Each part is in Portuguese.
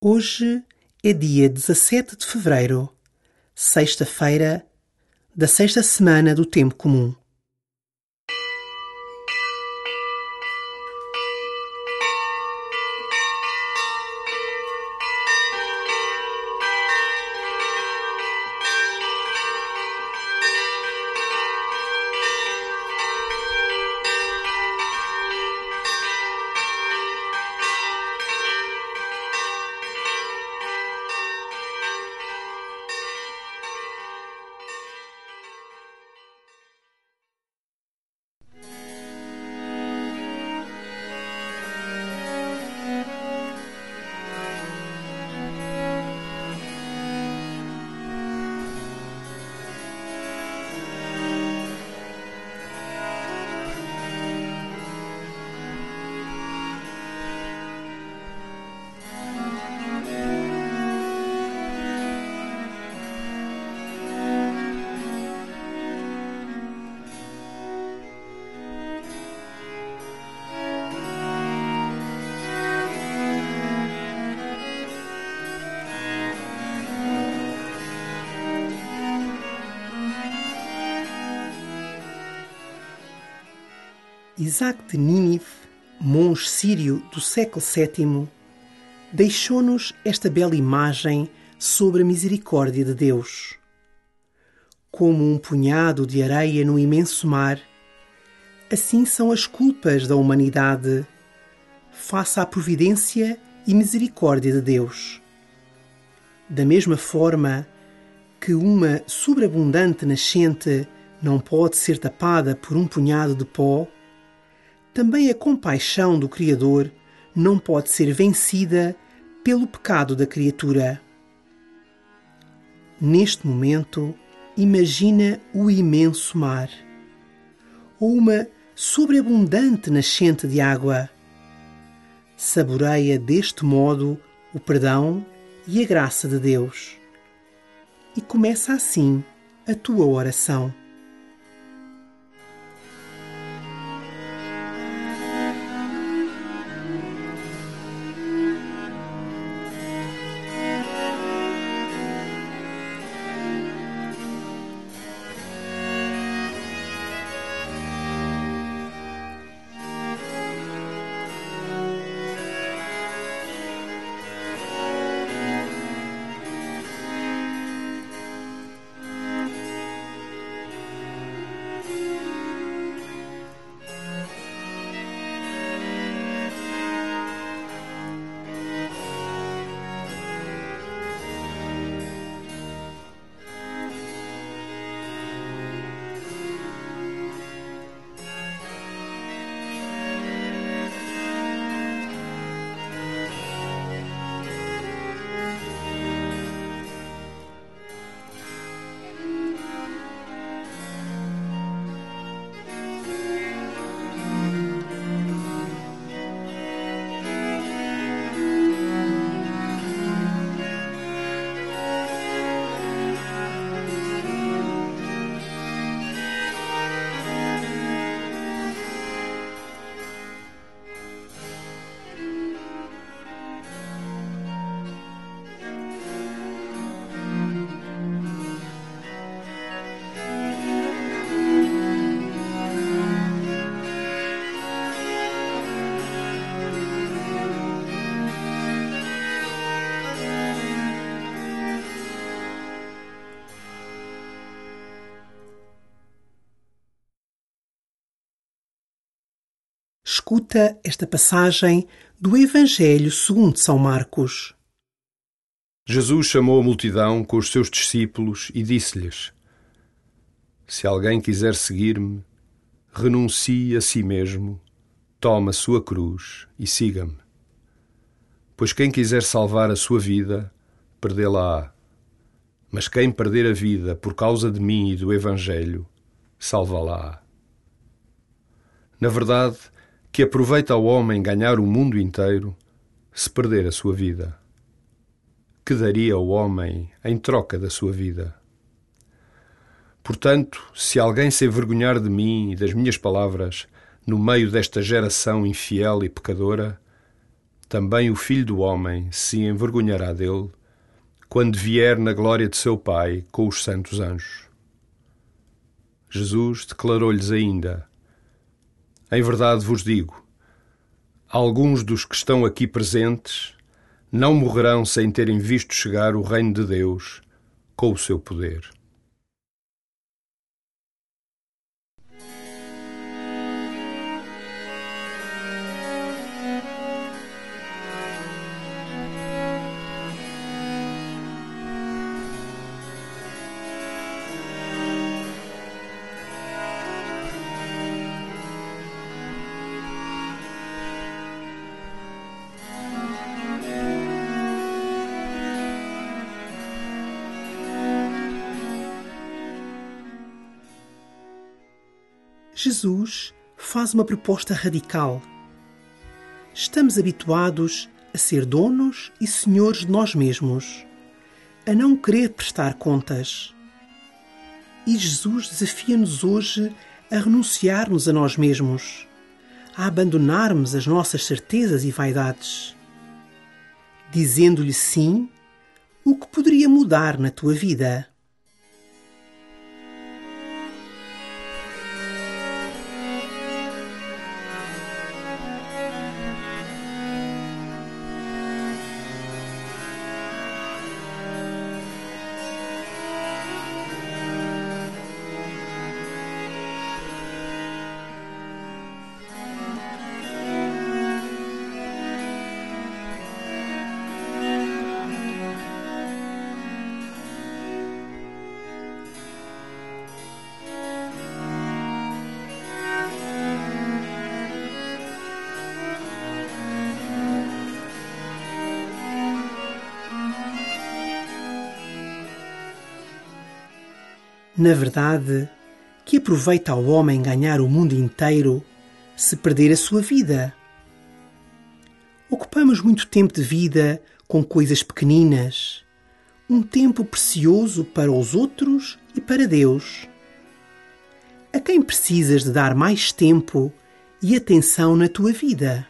Hoje é dia 17 de fevereiro, sexta-feira da sexta semana do Tempo Comum. Isaac de Nínive, monge sírio do século VII, deixou-nos esta bela imagem sobre a misericórdia de Deus. Como um punhado de areia no imenso mar, assim são as culpas da humanidade, face à providência e misericórdia de Deus. Da mesma forma que uma sobreabundante nascente não pode ser tapada por um punhado de pó, também a compaixão do Criador não pode ser vencida pelo pecado da criatura. Neste momento, imagina o imenso mar ou uma sobreabundante nascente de água. Saboreia deste modo o perdão e a graça de Deus. E começa assim a tua oração. Escuta esta passagem do Evangelho segundo São Marcos. Jesus chamou a multidão com os seus discípulos e disse-lhes: Se alguém quiser seguir-me, renuncie a si mesmo, tome a sua cruz e siga-me. Pois quem quiser salvar a sua vida, perdê-la-á. Mas quem perder a vida por causa de mim e do Evangelho, salvá-la-á. Na verdade, que aproveita ao homem ganhar o mundo inteiro se perder a sua vida? Que daria o homem em troca da sua vida? Portanto, se alguém se envergonhar de mim e das minhas palavras no meio desta geração infiel e pecadora, também o Filho do Homem se envergonhará dele, quando vier na glória de seu Pai com os santos anjos. Jesus declarou-lhes ainda: Em verdade vos digo, alguns dos que estão aqui presentes não morrerão sem terem visto chegar o reino de Deus com o seu poder. Jesus faz uma proposta radical. Estamos habituados a ser donos e senhores de nós mesmos, a não querer prestar contas. E Jesus desafia-nos hoje a renunciarmos a nós mesmos, a abandonarmos as nossas certezas e vaidades. Dizendo-lhe sim, o que poderia mudar na tua vida? Na verdade, que aproveita ao homem ganhar o mundo inteiro se perder a sua vida? Ocupamos muito tempo de vida com coisas pequeninas, um tempo precioso para os outros e para Deus. A quem precisas de dar mais tempo e atenção na tua vida?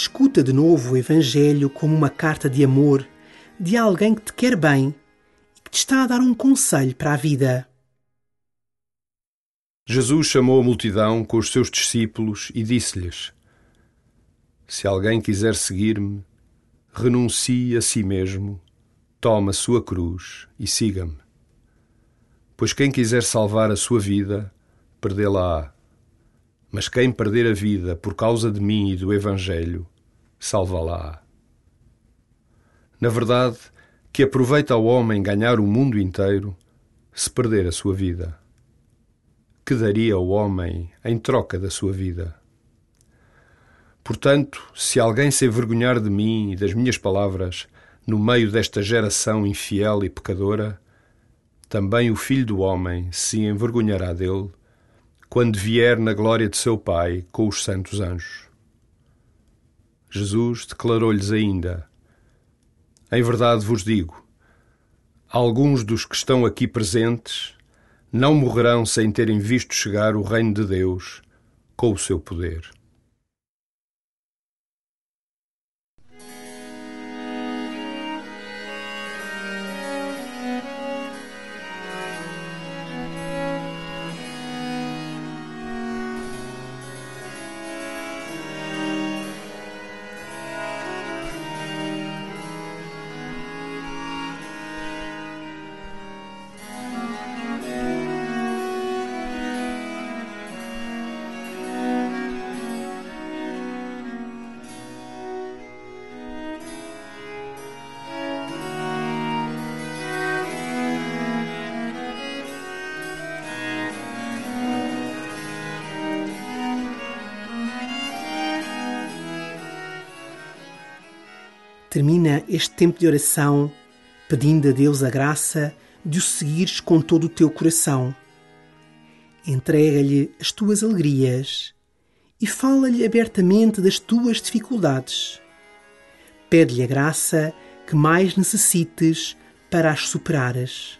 Escuta de novo o Evangelho como uma carta de amor de alguém que te quer bem e que te está a dar um conselho para a vida. Jesus chamou a multidão com os seus discípulos e disse-lhes: Se alguém quiser seguir-me, renuncie a si mesmo, tome a sua cruz e siga-me. Pois quem quiser salvar a sua vida, perdê-la-á. Mas quem perder a vida por causa de mim e do Evangelho, salva-la. Na verdade, que aproveita ao homem ganhar o mundo inteiro se perder a sua vida. Que daria o homem em troca da sua vida? Portanto, se alguém se envergonhar de mim e das minhas palavras no meio desta geração infiel e pecadora, também o Filho do Homem se envergonhará dele quando vier na glória de seu Pai com os santos anjos. Jesus declarou-lhes ainda: Em verdade vos digo, alguns dos que estão aqui presentes não morrerão sem terem visto chegar o reino de Deus com o seu poder. Termina este tempo de oração pedindo a Deus a graça de o seguires com todo o teu coração. Entrega-lhe as tuas alegrias e fala-lhe abertamente das tuas dificuldades. Pede-lhe a graça que mais necessites para as superares.